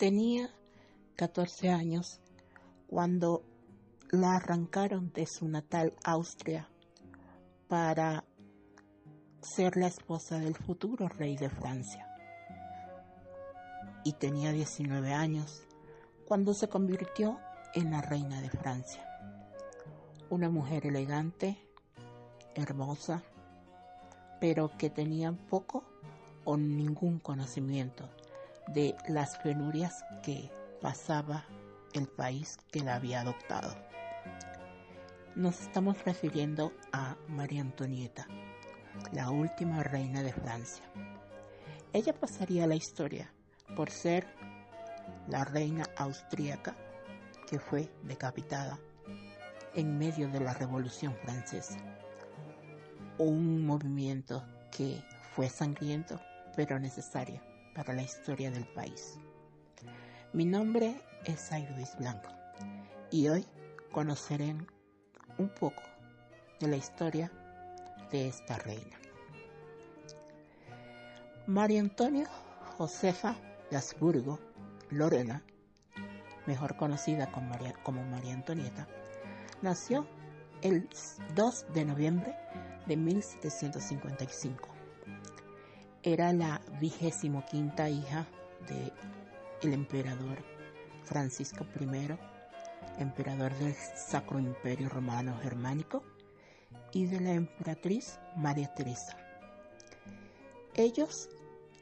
Tenía 14 años cuando la arrancaron de su natal Austria para ser la esposa del futuro rey de Francia. Y tenía 19 años cuando se convirtió en la reina de Francia. Una mujer elegante, hermosa, pero que tenía poco o ningún conocimiento de las penurias que pasaba el país que la había adoptado. Nos estamos refiriendo a María Antonieta, la última reina de Francia. Ella pasaría a la historia por ser la reina austríaca que fue decapitada en medio de la Revolución Francesa. Un movimiento que fue sangriento pero necesario para la historia del país. Mi nombre es Luis Blanco y hoy conoceré un poco de la historia de esta reina. María Antonia Josefa de Habsburgo Lorena, mejor conocida como María, como María Antonieta, nació el 2 de noviembre de 1755 era la vigésimo quinta hija de el emperador Francisco I, emperador del Sacro Imperio Romano Germánico, y de la emperatriz María Teresa. Ellos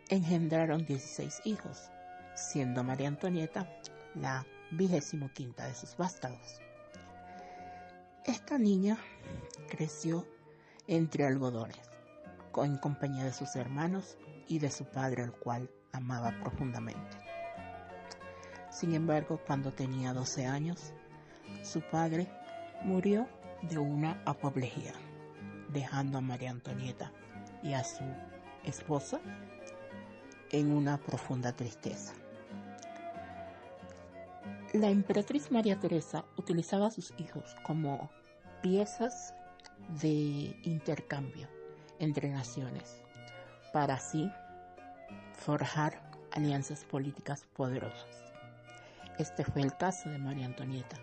engendraron 16 hijos, siendo María Antonieta la vigésimo quinta de sus vástagos. Esta niña creció entre algodones en compañía de sus hermanos y de su padre, al cual amaba profundamente. Sin embargo, cuando tenía 12 años, su padre murió de una apoplejía, dejando a María Antonieta y a su esposa en una profunda tristeza. La emperatriz María Teresa utilizaba a sus hijos como piezas de intercambio entre naciones, para así forjar alianzas políticas poderosas. Este fue el caso de María Antonieta,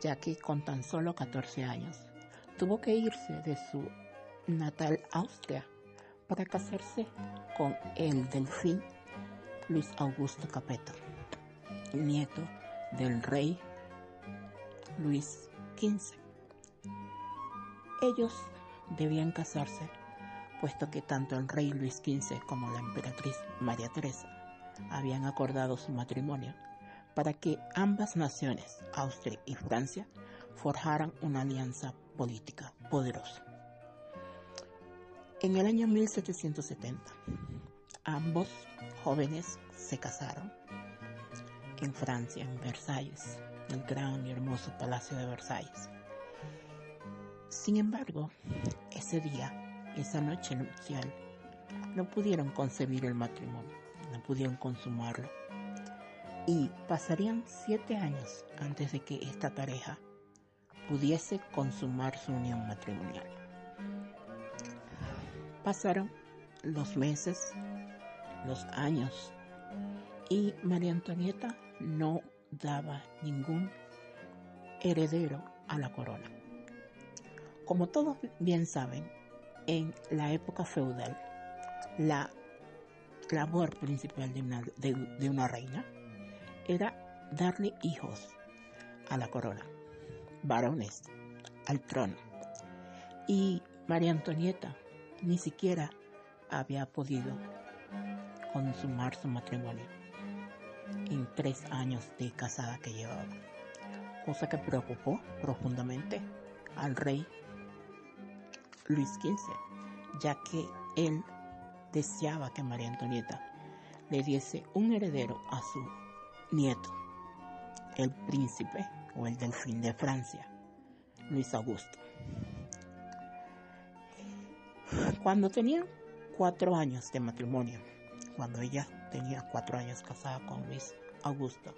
ya que con tan solo 14 años tuvo que irse de su natal Austria para casarse con el delfín Luis Augusto Capeto, nieto del rey Luis XV. Ellos debían casarse puesto que tanto el rey Luis XV como la emperatriz María Teresa habían acordado su matrimonio para que ambas naciones, Austria y Francia, forjaran una alianza política poderosa. En el año 1770, ambos jóvenes se casaron en Francia, en Versalles, el gran y hermoso Palacio de Versalles. Sin embargo, ese día esa noche nupcial, no pudieron concebir el matrimonio, no pudieron consumarlo. Y pasarían siete años antes de que esta pareja pudiese consumar su unión matrimonial. Pasaron los meses, los años, y María Antonieta no daba ningún heredero a la corona. Como todos bien saben, en la época feudal, la labor principal de una, de, una reina era darle hijos a la corona, varones al trono. Y María Antonieta ni siquiera había podido consumar su matrimonio en tres años de casada que llevaba, cosa que preocupó profundamente al rey Luis XV, ya que él deseaba que María Antonieta le diese un heredero a su nieto, el príncipe o el delfín de Francia, Luis Augusto. Cuando tenían cuatro años de matrimonio, cuando ella tenía cuatro años casada con Luis Augusto,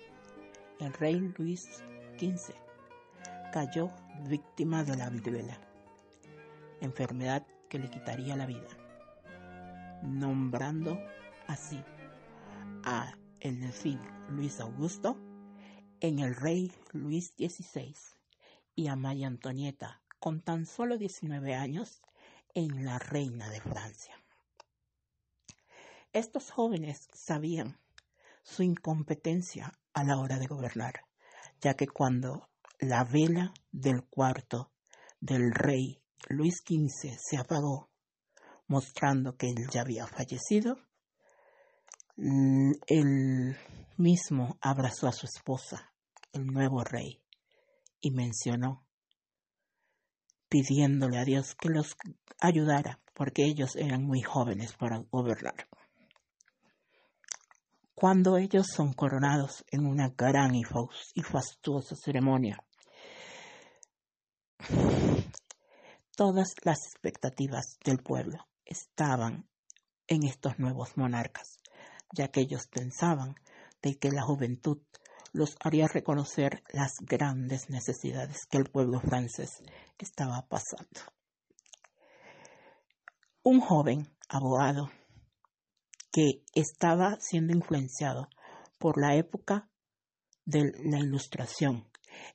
el rey Luis XV cayó víctima de la viruela enfermedad que le quitaría la vida, nombrando así a el delfín Luis Augusto en el rey Luis XVI y a María Antonieta, con tan solo 19 años, en la reina de Francia. Estos jóvenes sabían su incompetencia a la hora de gobernar, ya que cuando la vela del cuarto del rey Luis XV se apagó, mostrando que él ya había fallecido, él mismo abrazó a su esposa, el nuevo rey, y mencionó, pidiéndole a Dios que los ayudara, porque ellos eran muy jóvenes para gobernar. Cuando ellos son coronados en una gran y fastuosa ceremonia, todas las expectativas del pueblo estaban en estos nuevos monarcas, ya que ellos pensaban de que la juventud los haría reconocer las grandes necesidades que el pueblo francés estaba pasando. Un joven abogado que estaba siendo influenciado por la época de la Ilustración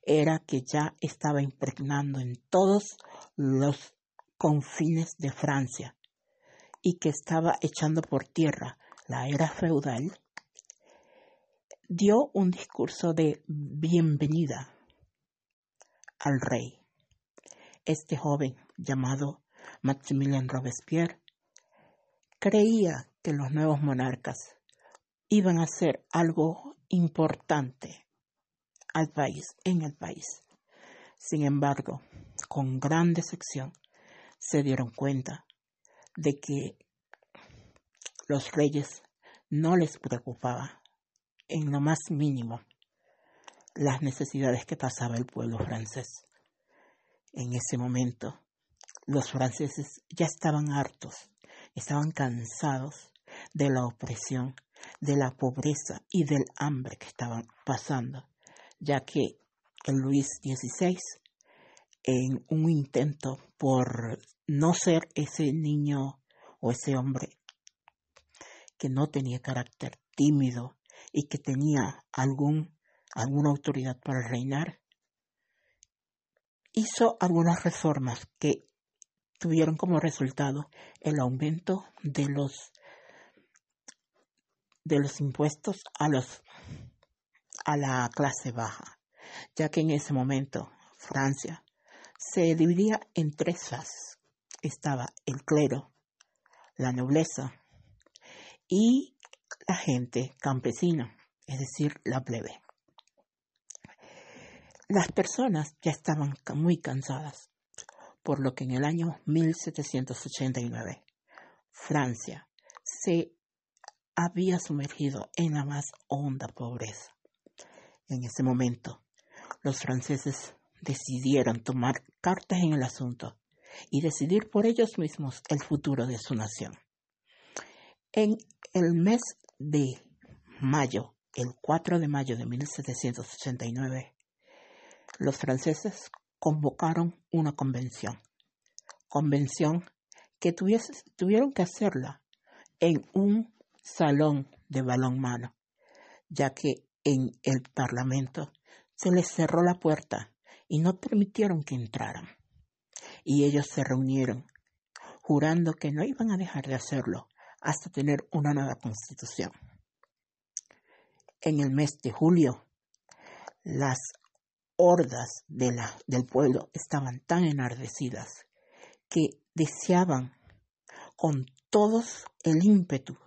era que ya estaba impregnando en todos los confines de Francia y que estaba echando por tierra la era feudal, dio un discurso de bienvenida al rey. Este joven llamado Maximilien Robespierre creía que los nuevos monarcas iban a hacer algo importante al país, en el país. Sin embargo, con gran decepción, se dieron cuenta de que los reyes no les preocupaba en lo más mínimo las necesidades que pasaba el pueblo francés. En ese momento, los franceses ya estaban hartos, estaban cansados de la opresión, de la pobreza y del hambre que estaban pasando ya que Luis XVI, en un intento por no ser ese niño o ese hombre que no tenía carácter tímido y que tenía algún, alguna autoridad para reinar, hizo algunas reformas que tuvieron como resultado el aumento de los de los impuestos a los a la clase baja, ya que en ese momento Francia se dividía en tres fases. Estaba el clero, la nobleza y la gente campesina, es decir, la plebe. Las personas ya estaban muy cansadas, por lo que en el año 1789 Francia se había sumergido en la más honda pobreza. En ese momento, los franceses decidieron tomar cartas en el asunto y decidir por ellos mismos el futuro de su nación. En el mes de mayo, el 4 de mayo de 1789, los franceses convocaron una convención, convención que tuvieron que hacerla en un salón de balonmano, ya que en el Parlamento, se les cerró la puerta y no permitieron que entraran. Y ellos se reunieron, jurando que no iban a dejar de hacerlo hasta tener una nueva constitución. En el mes de julio, las hordas del pueblo estaban tan enardecidas que deseaban con todos el ímpetu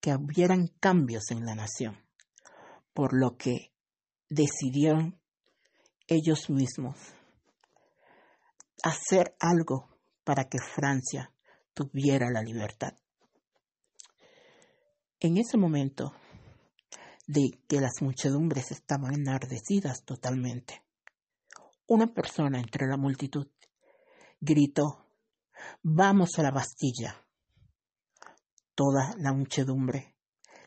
que hubieran cambios en la nación por lo que decidieron ellos mismos hacer algo para que Francia tuviera la libertad. En ese momento de que las muchedumbres estaban enardecidas totalmente, una persona entre la multitud gritó, vamos a la Bastilla. Toda la muchedumbre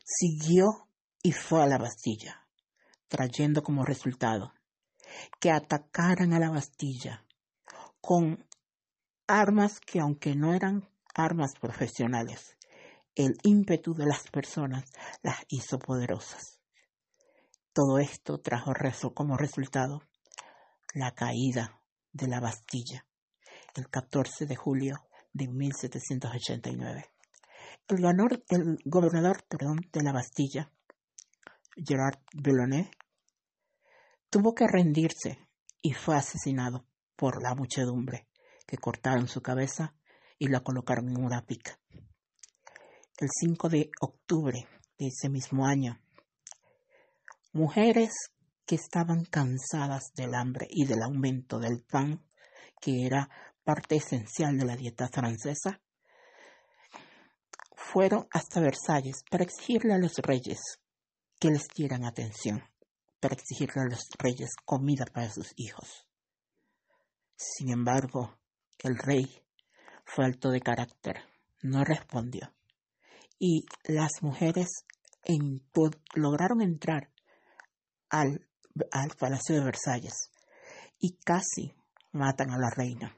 siguió y fue a la Bastilla, trayendo como resultado que atacaran a la Bastilla con armas que aunque no eran armas profesionales, el ímpetu de las personas las hizo poderosas. Todo esto trajo como resultado la caída de la Bastilla el 14 de julio de 1789. El, el gobernador de la Bastilla, Gerard Bellonnet, tuvo que rendirse y fue asesinado por la muchedumbre, que cortaron su cabeza y la colocaron en una pica. El 5 de octubre de ese mismo año, mujeres que estaban cansadas del hambre y del aumento del pan, que era parte esencial de la dieta francesa, fueron hasta Versalles para exigirle a los reyes que les dieran atención, para exigirle a los reyes comida para sus hijos. Sin embargo, el rey fue alto de carácter, no respondió, y las mujeres lograron entrar al, al Palacio de Versalles y casi matan a la reina,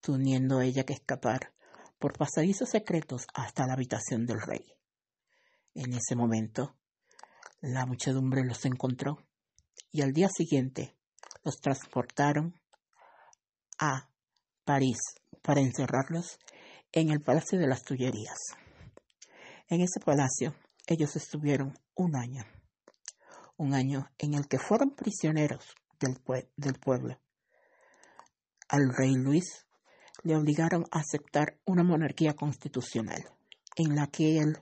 teniendo ella que escapar por pasadizos secretos hasta la habitación del rey. En ese momento, la muchedumbre los encontró y al día siguiente los transportaron a París para encerrarlos en el Palacio de las Tullerías. En ese palacio ellos estuvieron un año, un año en el que fueron prisioneros del, del pueblo. Al rey Luis le obligaron a aceptar una monarquía constitucional, en la que él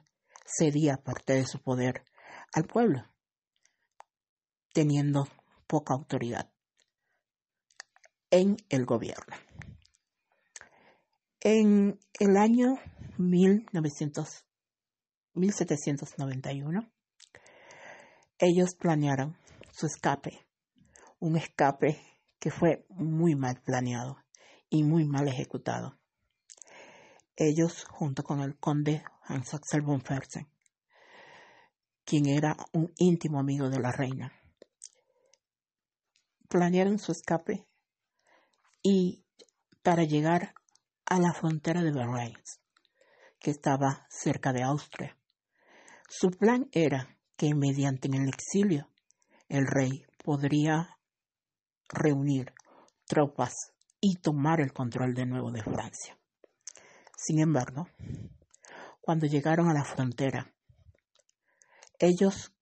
cedía parte de su poder al pueblo, teniendo poca autoridad en el gobierno. En el año 1900, 1791, ellos planearon su escape, un escape que fue muy mal planeado y muy mal ejecutado. Ellos, junto con el conde Hans Axel von Fersen, quien era un íntimo amigo de la reina, planearon su escape y para llegar a la frontera de Berlines, que estaba cerca de Austria. Su plan era que mediante el exilio el rey podría reunir tropas y tomar el control de nuevo de Francia. Sin embargo, cuando llegaron a la frontera, ellos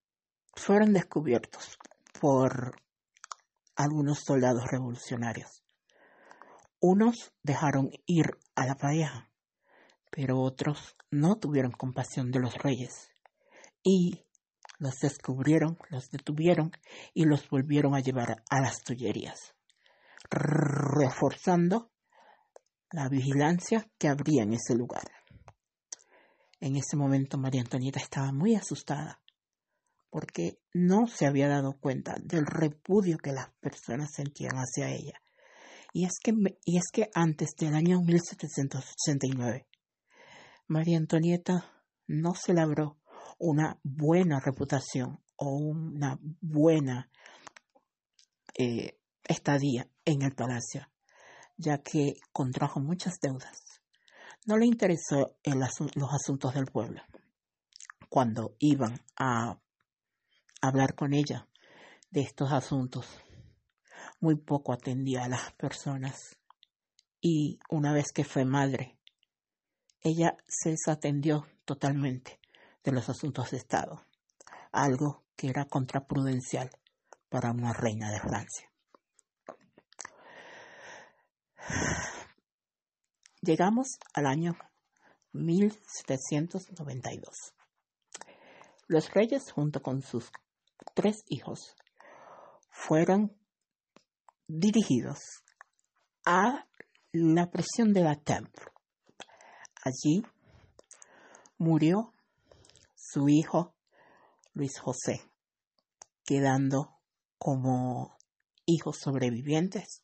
fueron descubiertos por algunos soldados revolucionarios. Unos dejaron ir a la pareja, pero otros no tuvieron compasión de los reyes y los descubrieron, los detuvieron y los volvieron a llevar a las tullerías reforzando la vigilancia que habría en ese lugar. En ese momento María Antonieta estaba muy asustada porque no se había dado cuenta del repudio que las personas sentían hacia ella. Y es que, y es que antes del año 1789, María Antonieta no se labró una buena reputación o una buena eh, estadía en el palacio, ya que contrajo muchas deudas. No le interesó los asuntos del pueblo. Cuando iban a hablar con ella de estos asuntos, muy poco atendía a las personas. Y una vez que fue madre, ella se desatendió totalmente de los asuntos de Estado, algo que era contraprudencial para una reina de Francia. Llegamos al año 1792. Los reyes, junto con sus tres hijos, fueron dirigidos a la prisión de la Temple. Allí murió su hijo Luis José, quedando como hijos sobrevivientes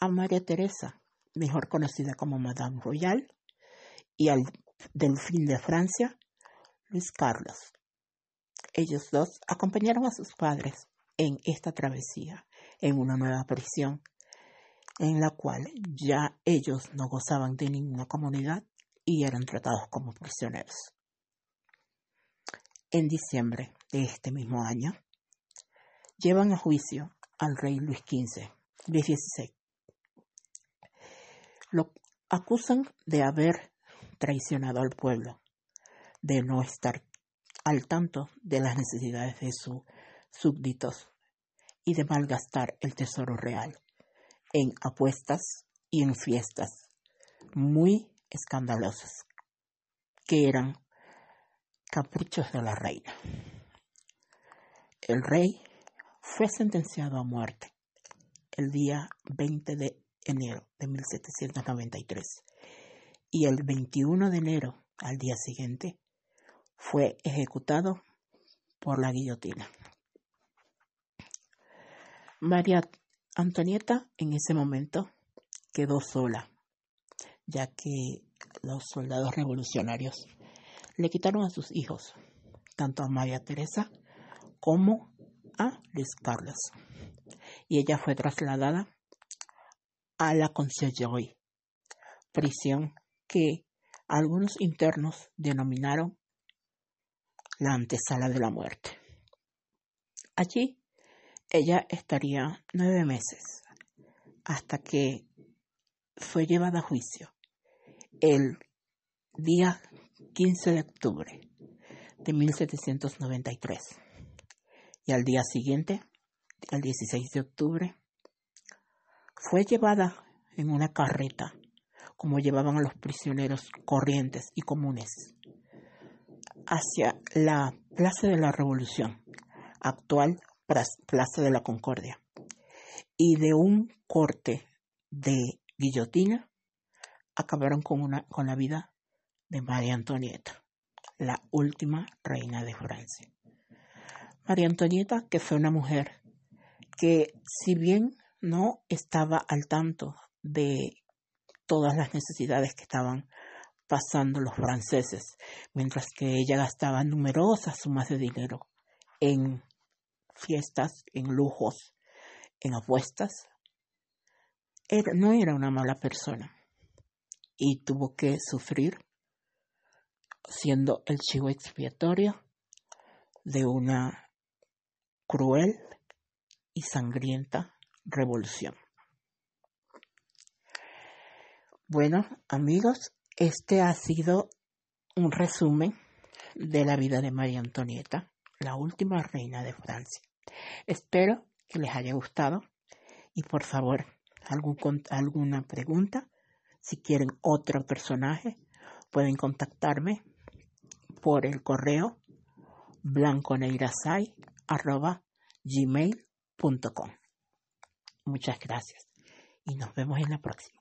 a María Teresa, mejor conocida como Madame Royal, y al delfín de Francia, Luis Carlos. Ellos dos acompañaron a sus padres en esta travesía, en una nueva prisión, en la cual ya ellos no gozaban de ninguna comunidad y eran tratados como prisioneros. En diciembre de este mismo año, llevan a juicio al rey Luis XV, Luis XVI. Lo acusan de haber traicionado al pueblo, de no estar al tanto de las necesidades de sus súbditos y de malgastar el tesoro real en apuestas y en fiestas muy escandalosas que eran caprichos de la reina. El rey fue sentenciado a muerte el día 20 de enero de 1793 y el 21 de enero al día siguiente fue ejecutado por la guillotina. María Antonieta en ese momento quedó sola, ya que los soldados revolucionarios le quitaron a sus hijos, tanto a María Teresa como a Luis Carlos, y ella fue trasladada a la Conciergerie, prisión que algunos internos denominaron la antesala de la muerte. Allí ella estaría nueve meses hasta que fue llevada a juicio el día 15 de octubre de 1793 y al día siguiente, el 16 de octubre, fue llevada en una carreta como llevaban a los prisioneros corrientes y comunes hacia la Plaza de la Revolución, actual Plaza de la Concordia, y de un corte de guillotina acabaron con, la vida de María Antonieta, la última reina de Francia. María Antonieta, que fue una mujer que si bien no estaba al tanto de todas las necesidades que estaban pasando los franceses, mientras que ella gastaba numerosas sumas de dinero en fiestas, en lujos, en apuestas, no era una mala persona y tuvo que sufrir siendo el chivo expiatorio de una cruel y sangrienta revolución. Bueno, amigos, este ha sido un resumen de la vida de María Antonieta, la última reina de Francia. Espero que les haya gustado y por favor, alguna pregunta, si quieren otro personaje, pueden contactarme por el correo blanconeirasai.gmail.com. Muchas gracias y nos vemos en la próxima.